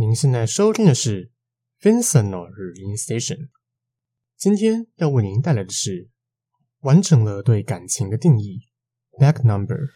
您现在收听的是 Vincent 语音 Station。今天要为您带来的是完整了对感情的定义。Back Number。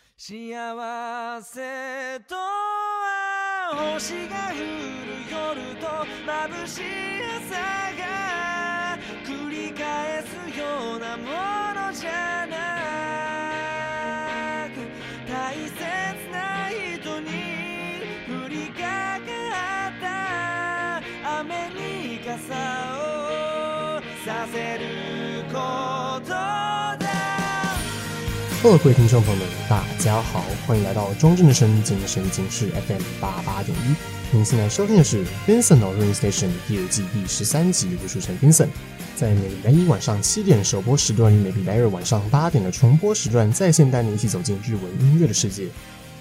各位听众朋友们，大家好，欢迎来到庄正的声精神警示 FM 八八点一。您现在收听的是 Vincent Radio Station 第二季第十三集，我是主持人 Vincent。在每礼拜一晚上七点首播时段与每礼拜二晚上八点的重播时段，在线带你一起走进日文音乐的世界。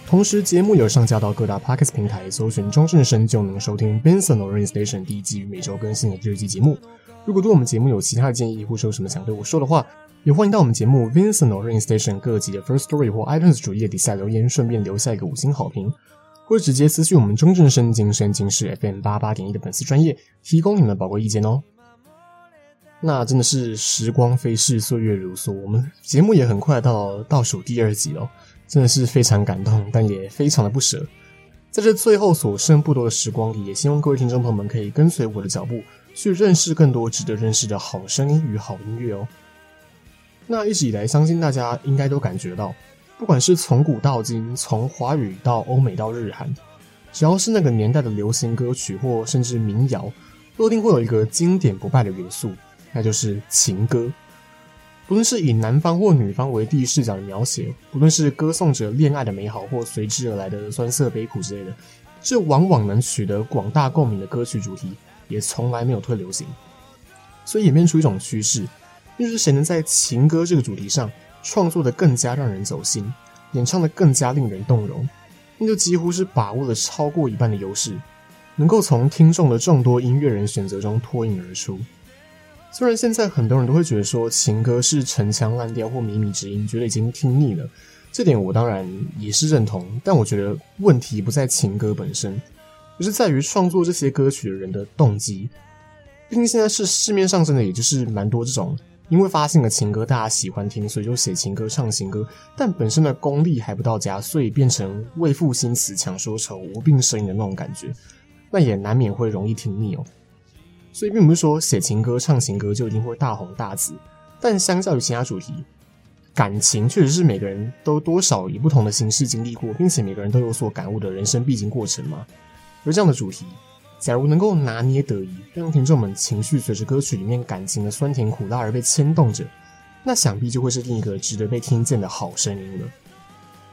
同时，节目有上架到各大 Podcast 平台，搜寻庄正的声就能收听 Vincent Radio Station 第一季与每周更新的第二季节目。如果对我们节目有其他的建议，或是有什么想对我说的话，也欢迎到我们节目 Vincent Orain Station 各集的 First Story 或 iTunes 主页底下留言，顺便留下一个五星好评，或者直接私信我们中正声精神警示 FM 八八点一的粉丝专业，提供你们的宝贵意见哦。那真的是时光飞逝，岁月如梭，我们节目也很快到倒数第二集了，真的是非常感动，但也非常的不舍。在这最后所剩不多的时光里，也希望各位听众朋友们可以跟随我的脚步，去认识更多值得认识的好声音与好音乐哦。那一直以来，相信大家应该都感觉到，不管是从古到今，从华语到欧美到日韩，只要是那个年代的流行歌曲或甚至民谣，都一定会有一个经典不败的元素，那就是情歌。不论是以男方或女方为第一视角的描写，不论是歌颂着恋爱的美好或随之而来的酸涩悲苦之类的，这往往能取得广大共鸣的歌曲主题，也从来没有退流行。所以演变出一种趋势。就是谁能在情歌这个主题上创作的更加让人走心，演唱的更加令人动容，那就几乎是把握了超过一半的优势，能够从听众的众多音乐人选择中脱颖而出。虽然现在很多人都会觉得说情歌是陈腔滥调或靡靡之音，觉得已经听腻了，这点我当然也是认同。但我觉得问题不在情歌本身，而是在于创作这些歌曲的人的动机。毕竟现在是市面上真的也就是蛮多这种。因为发现了情歌，大家喜欢听，所以就写情歌、唱情歌，但本身的功力还不到家，所以变成为赋新词强说愁、无病呻吟的那种感觉，那也难免会容易听腻哦。所以并不是说写情歌、唱情歌就一定会大红大紫，但相较于其他主题，感情确实是每个人都多少以不同的形式经历过，并且每个人都有所感悟的人生必经过程嘛。而这样的主题。假如能够拿捏得宜，让听众们情绪随着歌曲里面感情的酸甜苦辣而被牵动着，那想必就会是另一个值得被听见的好声音了。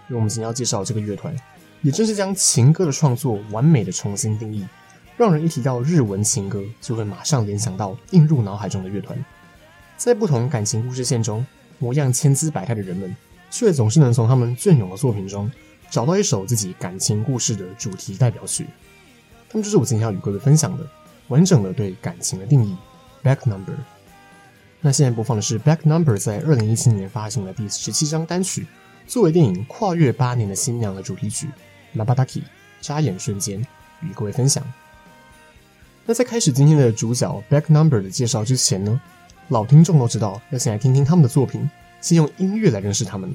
因为我们今天要介绍这个乐团，也正是将情歌的创作完美的重新定义，让人一提到日文情歌，就会马上联想到映入脑海中的乐团。在不同感情故事线中，模样千姿百态的人们，却总是能从他们隽永的作品中，找到一首自己感情故事的主题代表曲。他们就是我今天要与各位分享的完整的对感情的定义，Back Number。那现在播放的是 Back Number 在二零一七年发行的第十七张单曲，作为电影《跨越八年的新娘》的主题曲，Mabataki 眨眼瞬间，与各位分享。那在开始今天的主角 Back Number 的介绍之前呢，老听众都知道要先来听听他们的作品，先用音乐来认识他们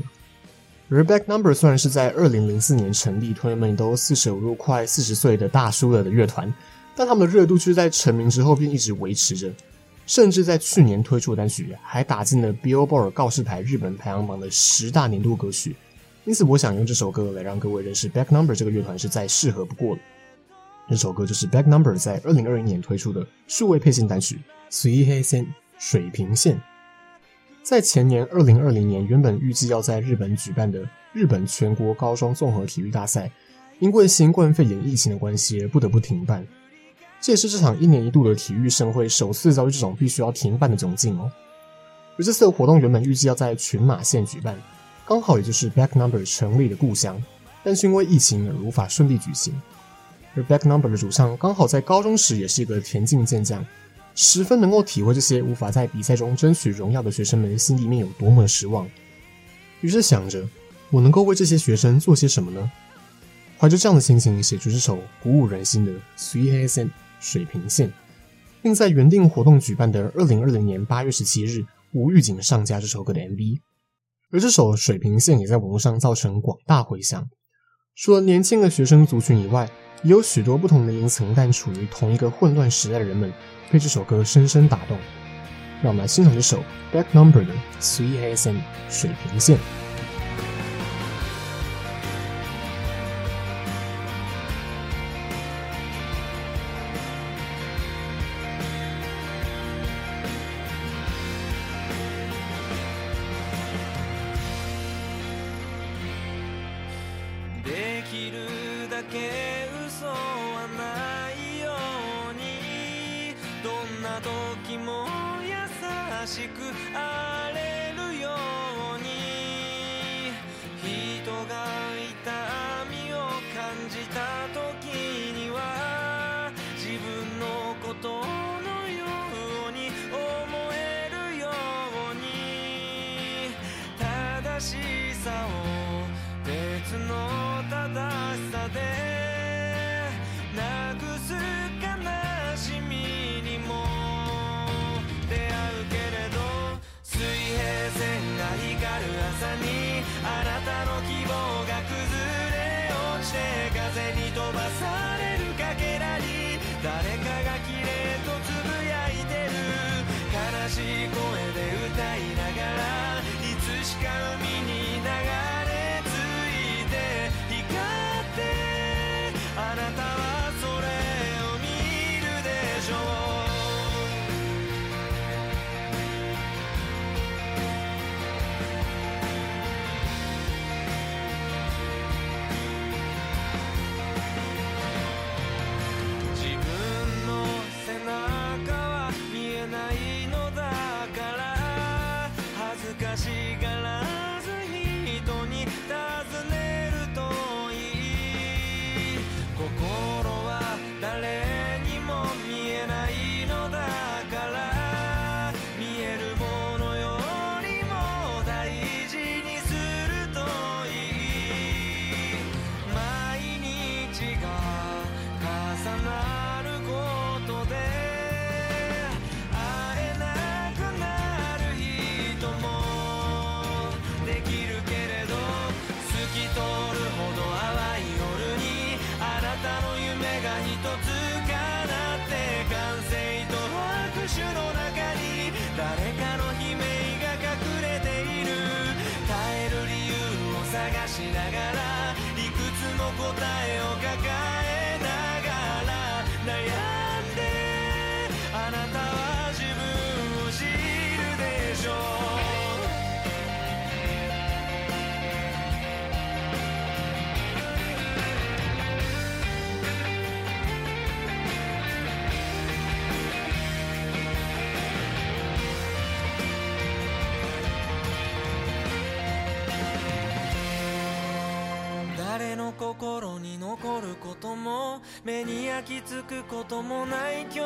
的。而 Back Number 虽然是在二零零四年成立，同学们都四舍五入快四十岁的大叔了的乐团，但他们的热度却在成名之后便一直维持着，甚至在去年推出的单曲还打进了 Billboard 告示牌日本排行榜的十大年度歌曲。因此，我想用这首歌来让各位认识 Back Number 这个乐团是再适合不过了。这首歌就是 Back Number 在二零二一年推出的数位配信单曲《水平线》水平线。在前年二零二零年，原本预计要在日本举办的日本全国高中综合体育大赛，因为新冠肺炎疫情的关系而不得不停办。这也是这场一年一度的体育盛会首次遭遇这种必须要停办的窘境哦。而这次的活动原本预计要在群马县举办，刚好也就是 Back Number 成立的故乡，但是因为疫情而无法顺利举行。而 Back Number 的主唱刚好在高中时也是一个田径健将。十分能够体会这些无法在比赛中争取荣耀的学生们心里面有多么的失望。于是想着，我能够为这些学生做些什么呢？怀着这样的心情写出这首鼓舞人心的《水平线》水平线，并在原定活动举办的二零二零年八月十七日无预警上架这首歌的 MV。而这首《水平线》也在网络上造成广大回响，除了年轻的学生族群以外，也有许多不同年龄层但处于同一个混乱时代的人们被这首歌深深打动。让我们来欣赏这首 Back Number 的《水平线》も優しくあれさにあなたの希望が崩れ落ちて風に飛ばされるかけらに誰かが綺麗とつぶやいてる悲しい声で歌いながらいつしか海心に残ることも目に焼き付くこともない今日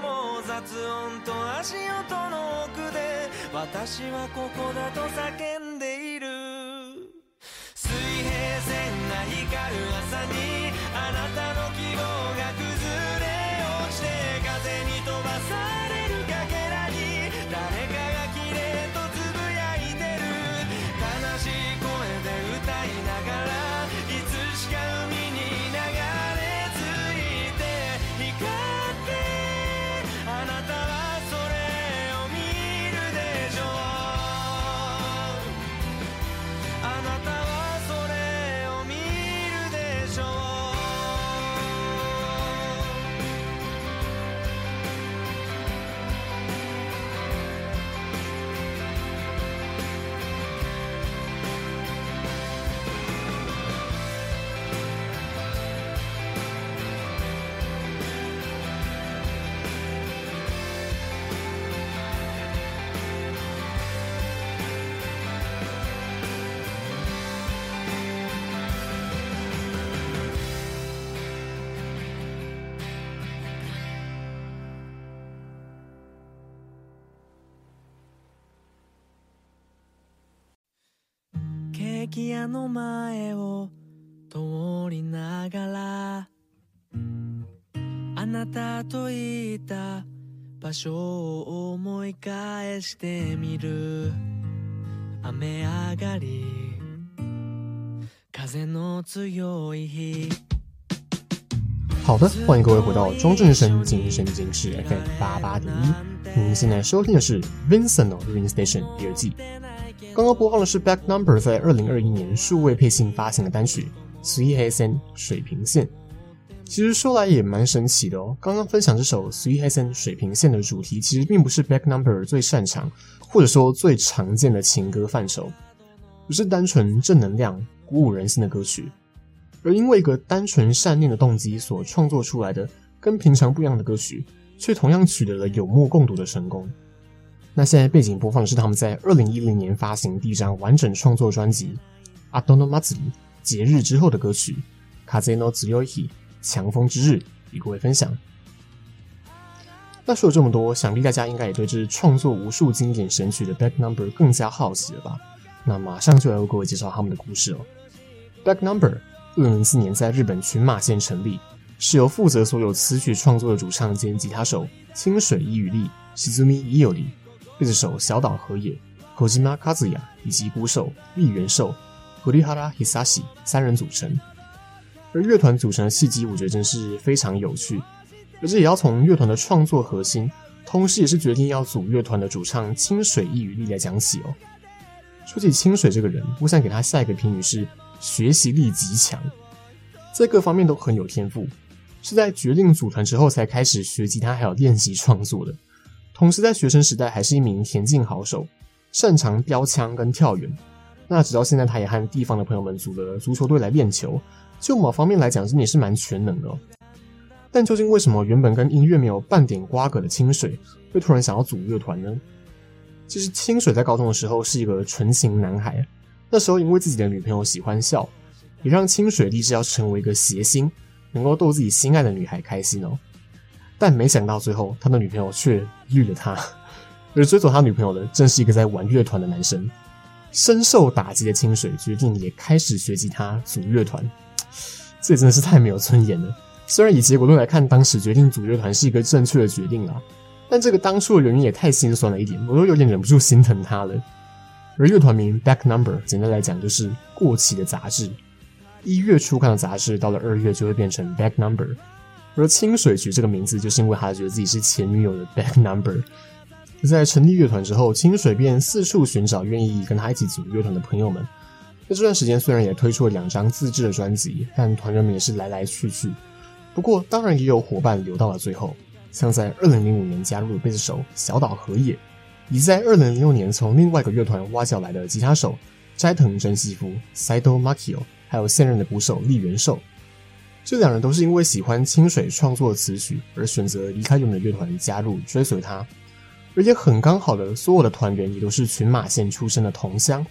も雑音と足音の奥で私はここだと叫んでいる。水平線が光る朝にケーキ屋の前を通りながらあなたといた场所を思い返してみる雨上がり风の强い日好的，欢迎各位回到中正声精神经室 FM 八八点一。您现在收听的是 Vincent 的 Rain Station 第二季。刚刚播放的是 Back Number 在二零二一年数位配信发行的单曲《Three S N》水平线。其实说来也蛮神奇的哦。刚刚分享这首《Three S N》水平线的主题，其实并不是 Back Number 最擅长或者说最常见的情歌范畴，不是单纯正能量、鼓舞人心的歌曲。而因为一个单纯善念的动机所创作出来的跟平常不一样的歌曲，却同样取得了有目共睹的成功。那现在背景播放的是他们在二零一零年发行第一张完整创作专辑《后の祭り》节日之后的歌曲《风の强い日》强风之日，与各位分享。那说了这么多，想必大家应该也对这创作无数经典神曲的 Back Number 更加好奇了吧？那马上就来为各位介绍他们的故事哦。Back Number。二零零四年在日本群马县成立，是由负责所有词曲创作的主唱兼吉他手清水一羽利、石见伊有里、 贝斯手小岛和也、小岛和也以及鼓手立原寿、古利哈拉·伊萨西三人组成。而乐团组成的契机，我觉得真是非常有趣。而这也要从乐团的创作核心，同时也是决定要组乐团的主唱清水一羽力来讲起哦。说起清水这个人，我想给他下一个评语是。学习力极强，在各方面都很有天赋，是在决定组团之后才开始学吉他，还有练习创作的。同时，在学生时代还是一名田径好手，擅长标枪跟跳远。那直到现在，他也和地方的朋友们组了足球队来练球。就某方面来讲，真的也是蛮全能的。但究竟为什么原本跟音乐没有半点瓜葛的清水，会突然想要组乐团呢？其实，清水在高中的时候是一个纯情男孩。那时候因为自己的女朋友喜欢笑，也让清水立志要成为一个谐星，能够逗自己心爱的女孩开心哦。但没想到最后他的女朋友却绿了他，而追走他女朋友的正是一个在玩乐团的男生。深受打击的清水决定也开始学吉他组乐团，这也真的是太没有尊严了。虽然以结果论来看，当时决定组乐团是一个正确的决定啦，但这个当初的原因也太心酸了一点，我都有点忍不住心疼他了。而乐团名 Back Number，简单来讲就是过期的杂志。一月初看的杂志，到了二月就会变成 Back Number。而清水取这个名字，就是因为他觉得自己是前女友的 Back Number。在成立乐团之后，清水便四处寻找愿意跟他一起组乐团的朋友们。在这段时间，虽然也推出了两张自制的专辑，但团员们也是来来去去。不过，当然也有伙伴留到了最后，像在二零零五年加入的贝斯手小岛和也。以及在二零零六年从另外一个乐团挖角来的吉他手斋藤真希夫 （Saito Makio），还有现任的鼓手立原寿，这两人都是因为喜欢清水创作的词曲而选择离开原本的乐团，加入追随他。而且很刚好的，所有的团员也都是群马县出身的同乡，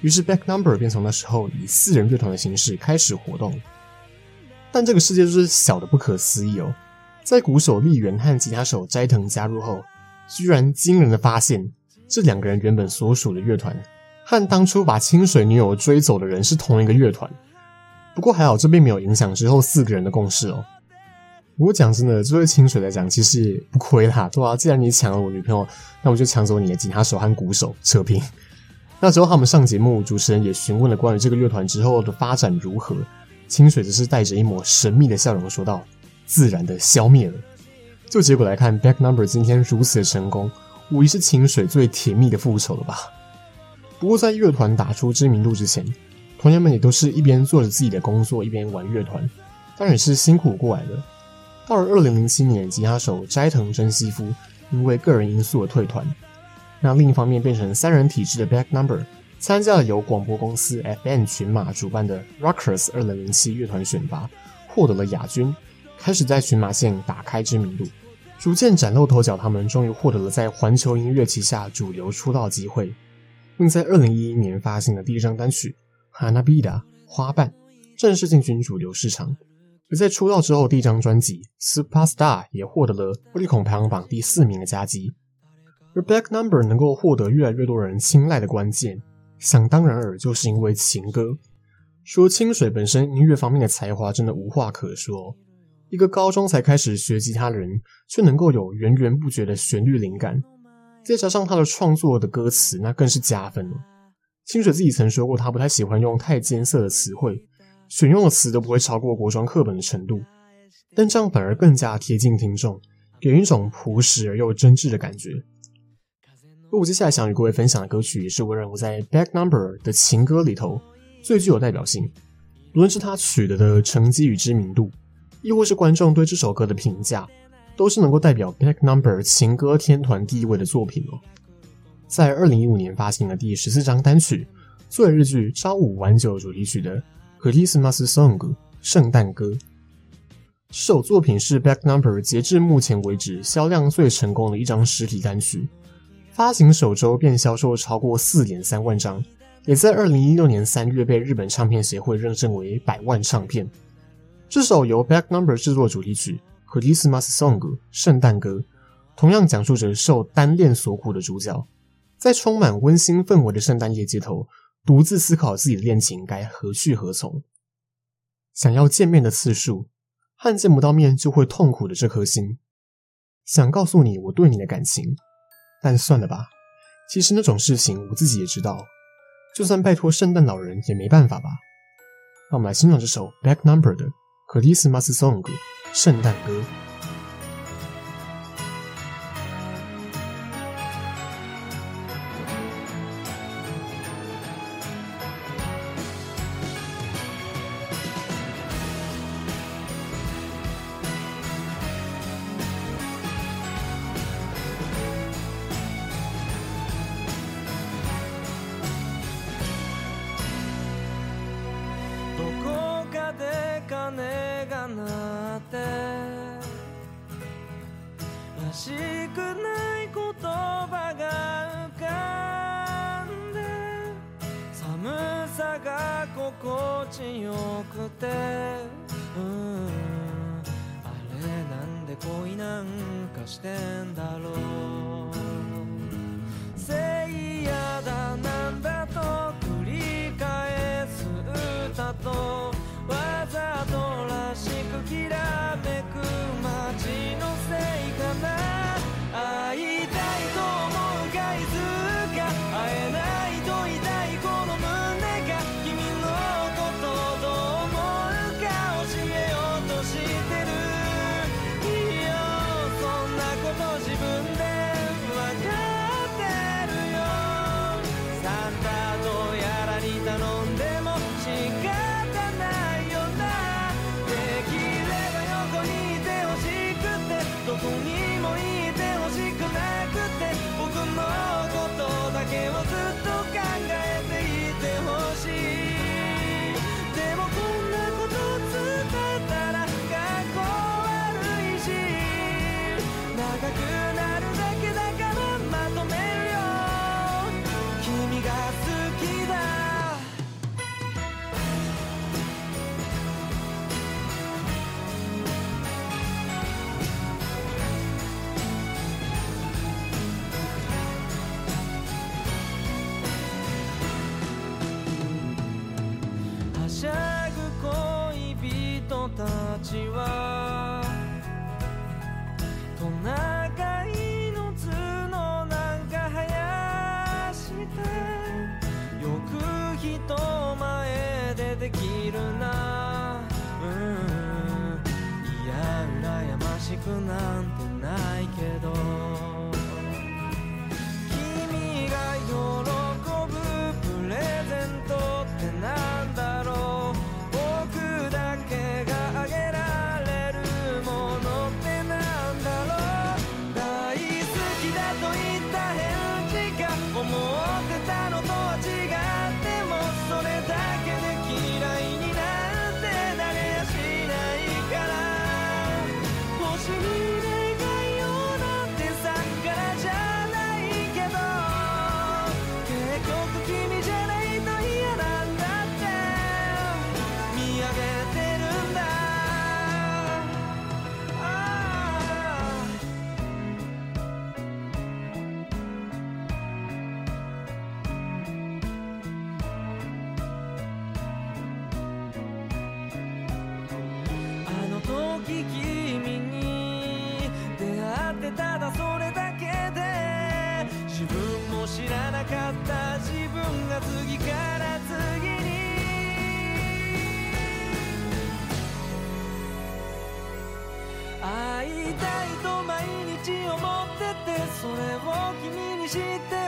于是 Back Number 便从那时候以四人乐团的形式开始活动。但这个世界就是小的不可思议哦，在鼓手立原和吉他手斋藤加入后。居然惊人的发现，这两个人原本所属的乐团和当初把清水女友追走的人是同一个乐团。不过还好，这并没有影响之后四个人的共识哦。不过讲真的，这对清水来讲其实也不亏啦，对啊，既然你抢了我女朋友，那我就抢走你的吉他手和鼓手，扯平。那之后他们上节目，主持人也询问了关于这个乐团之后的发展如何。清水只是带着一抹神秘的笑容说道：“自然的消灭了。”就结果来看，Back Number 今天如此的成功，无疑是清水最甜蜜的复仇了吧？不过在乐团打出知名度之前，同学们也都是一边做着自己的工作，一边玩乐团，当然是辛苦过来的。到了二零零七年，吉他手斋藤真希夫因为个人因素而退团，那另一方面变成三人体制的 Back Number 参加了由广播公司 FM 群马主办的 Rockers 二零零七乐团选拔，获得了亚军，开始在群马县打开知名度。逐渐崭露头角，他们终于获得了在环球音乐旗下主流出道机会，并在二零一一年发行了第一张单曲《Anabida》花瓣，正式进军主流市场。而在出道之后，第一张专辑《Superstar》也获得了 Oricon 排行榜第四名的佳绩。而 Back Number 能够获得越来越多人青睐的关键，想当然尔就是因为情歌。说清水本身音乐方面的才华真的无话可说，一个高中才开始学吉他的人，却能够有源源不绝的旋律灵感，再加上他的创作的歌词，那更是加分了。清水自己曾说过，他不太喜欢用太艰涩的词汇，选用的词都不会超过国中课本的程度，但这样反而更加贴近听众，给人一种朴实而又真挚的感觉。而我接下来想与各位分享的歌曲，也是我认为在《Back Number》的情歌里头。最具有代表性，无论是他取得的成绩与知名度，亦或是观众对这首歌的评价，都是能够代表 Back Number 情歌天团地位的作品哦。在二零一五年发行的第十四张单曲，作为日剧《朝五晚九》主题曲的《Christmas Song》圣诞歌，这首作品是 Back Number 截至目前为止销量最成功的一张实体单曲，发行首周便销售超过四点三万张。也在二零一六年三月被日本唱片协会认证为百万唱片。这首由 Back Number 制作主题曲《Christmas Song》圣诞歌，同样讲述着受单恋所苦的主角，在充满温馨氛围的圣诞夜街头，独自思考自己的恋情该何去何从。想要见面的次数，和见不到面就会痛苦的这颗心，想告诉你我对你的感情，但算了吧，其实那种事情我自己也知道。就算拜托圣诞老人也没办法吧。那我们来欣赏这首 Back Number 的《Christmas Song》圣诞歌。どこかで鐘が鳴ってらしくない言葉が浮かんで寒さが心地よくてうんあれなんで恋なんかしてんだろう。せいやだなんだしくきらめく de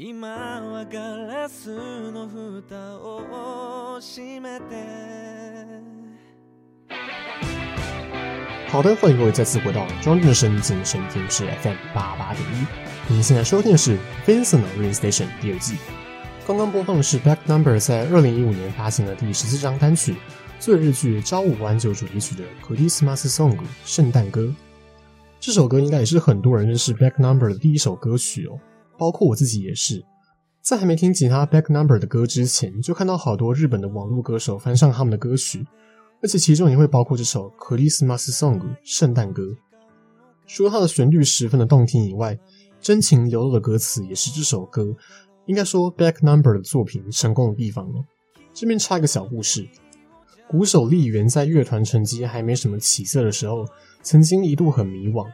今はガラスの盖を闭めて好的，欢迎各位再次回到庄正的声经声听是 FM 八八点一。您现在收听的是《Vincent 的 Rain Station》第二季。刚刚播放的是 Back Number 在二零一五年发行的第十四张单曲，作为日剧《朝五晚九》主题曲的《Christmas Song》圣诞歌。这首歌应该也是很多人认识 Back Number 的第一首歌曲哦， 包括我自己也是。在还没听其他 Back Number 的歌之前，就看到好多日本的网络歌手翻唱他们的歌曲。而且其中也会包括这首《Christmas Song》圣诞歌。除了它的旋律十分的动听以外，真情流露的歌词也是这首歌应该说 Back Number 的作品成功的地方了。这边插一个小故事：鼓手立原在乐团成绩还没什么起色的时候，曾经一度很迷惘。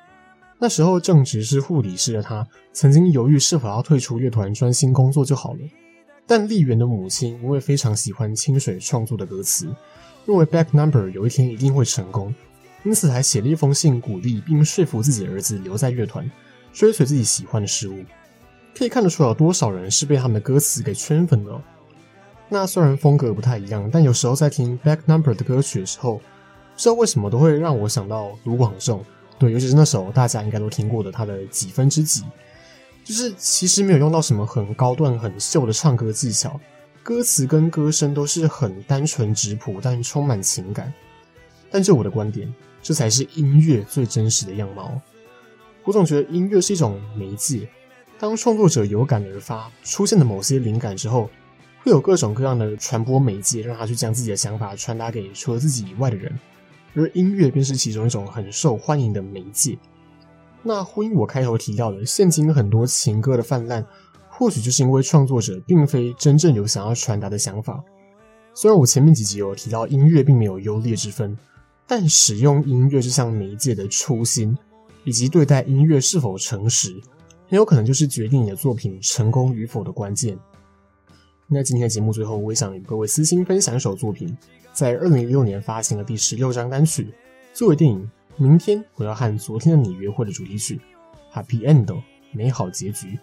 那时候正值是护理师的他，曾经犹豫是否要退出乐团专心工作就好了。但丽媛的母亲因为非常喜欢清水创作的歌词。认为 Back Number 有一天一定会成功，因此还写了一封信鼓励并说服自己的儿子留在乐团，追随自己喜欢的事物。可以看得出来有多少人是被他们的歌词给圈粉了。那虽然风格不太一样，但有时候在听 Back Number 的歌曲的时候，不知道为什么都会让我想到卢广仲。对，尤其是那首大家应该都听过的他的几分之几，就是其实没有用到什么很高段、很秀的唱歌技巧。歌词跟歌声都是很单纯质朴，但充满情感。但就我的观点，这才是音乐最真实的样貌。我总觉得音乐是一种媒介，当创作者有感而发，出现的某些灵感之后，会有各种各样的传播媒介，让他去将自己的想法传达给除了自己以外的人。而音乐便是其中一种很受欢迎的媒介。那呼应我开头提到的，现今很多情歌的泛滥。或许就是因为创作者并非真正有想要传达的想法。虽然我前面几集有提到音乐并没有优劣之分，但使用音乐这项媒介的初心，以及对待音乐是否诚实，很有可能就是决定你的作品成功与否的关键。那今天的节目最后，我也想与各位私心分享一首作品，在二零一六年发行的第十六张单曲，作为电影《明天我要和昨天的你约会》的主题曲，《Happy End》美好结局。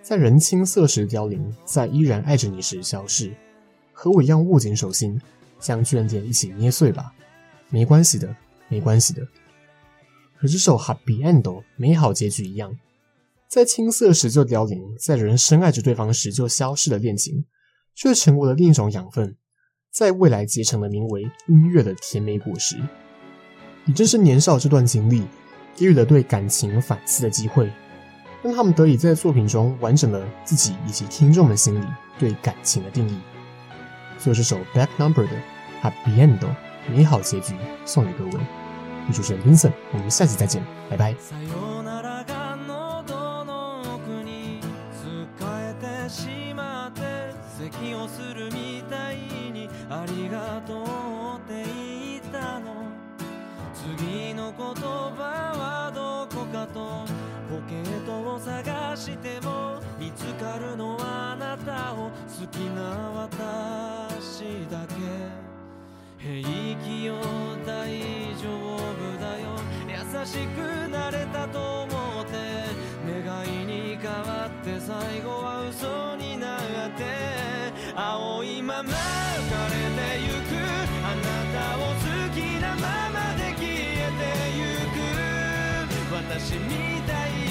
在人青涩时凋零，在依然爱着你时消逝，和我一样握紧手心，将眷恋一起捏碎吧。没关系的，没关系的。和这首 Happy End 美好结局一样，在青涩时就凋零，在人深爱着对方时就消逝的恋情，却成为了另一种养分，在未来结成了名为音乐的甜美果实。也正是年少这段经历，给予了对感情反思的机会。让他们得以在作品中完整了自己以及听众们心里对感情的定义。所以这首 Back Number 的 Happy End 美好结局送给各位。我是主持人 Vincent，我们下期再见，拜拜。するみたいにありがとうって言ったの？次の言葉はどこかと？ポケットを探しても見つかるのはあなたを好きな私だけ。平気よ大丈夫だよ。優しくなれたと思って願いに変わって最後は嘘青いまま浮かれてゆく。あなたを好きなままで消えてゆく。私みたい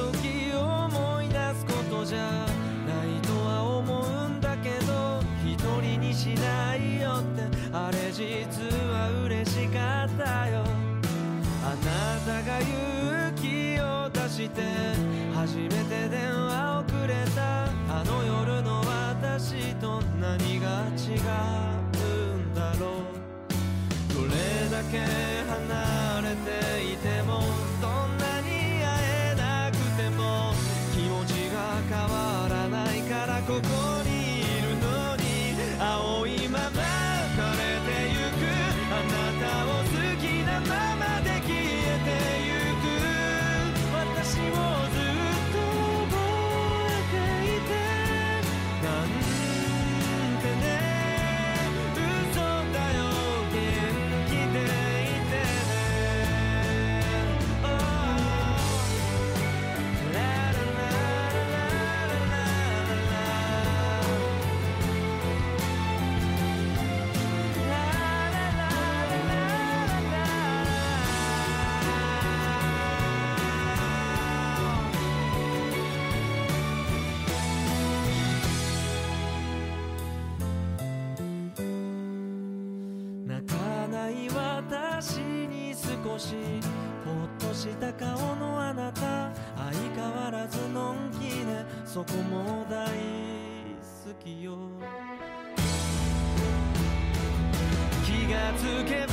してそこも大好きよ。気がつけば